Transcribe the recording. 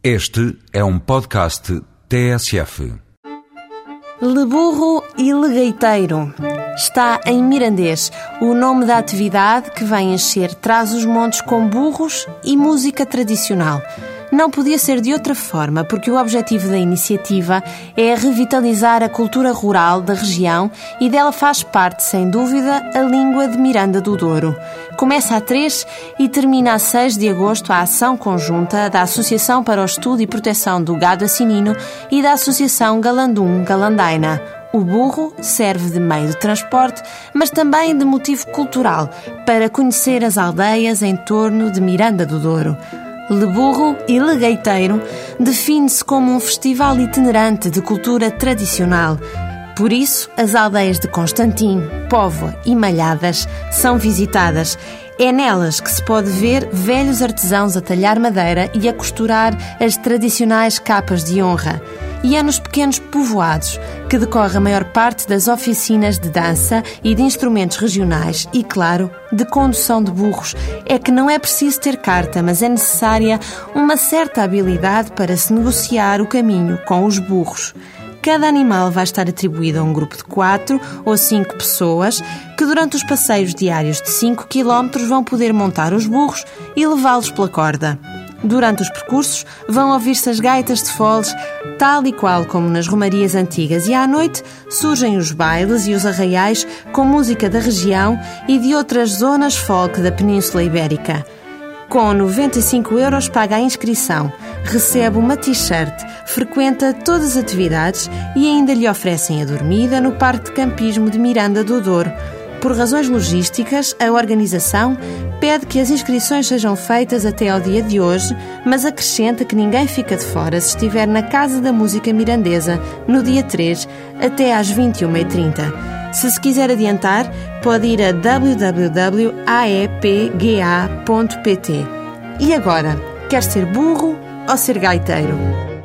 Este é um podcast TSF. Leburro e Legueiteiro. Está em mirandês o nome da atividade que vem encher traz os montes com burros e música tradicional. Não podia ser de outra forma, porque o objetivo da iniciativa é revitalizar a cultura rural da região e dela faz parte, sem dúvida, a língua de Miranda do Douro. Começa a 3 e termina a 6 de agosto a ação conjunta da Associação para o Estudo e Proteção do Gado Assinino e da Associação Galandum Galandaina. O burro serve de meio de transporte, mas também de motivo cultural, para conhecer as aldeias em torno de Miranda do Douro. Leburro e Legueiteiro define-se como um festival itinerante de cultura tradicional. Por isso, as aldeias de Constantim, Póvoa e Malhadas são visitadas. É nelas que se pode ver velhos artesãos a talhar madeira e a costurar as tradicionais capas de honra e é nos pequenos povoados que decorre a maior parte das oficinas de dança e de instrumentos regionais e, claro, de condução de burros. É que não é preciso ter carta, mas é necessária uma certa habilidade para se negociar o caminho com os burros. Cada animal vai estar atribuído a um grupo de quatro ou cinco pessoas que, durante os passeios diários de 5 km, vão poder montar os burros e levá-los pela corda. Durante os percursos vão ouvir-se as gaitas de foles, tal e qual como nas romarias antigas, e à noite surgem os bailes e os arraiais com música da região e de outras zonas folk da Península Ibérica. Com 95 euros paga a inscrição, recebe uma t-shirt, frequenta todas as atividades e ainda lhe oferecem a dormida no Parque de Campismo de Miranda do Douro. Por razões logísticas, a organização pede que as inscrições sejam feitas até ao dia de hoje, mas acrescenta que ninguém fica de fora se estiver na Casa da Música Mirandesa no dia 3 até às 21h30. Se se quiser adiantar, pode ir a www.aepga.pt. E agora, quer ser burro ou ser gaiteiro?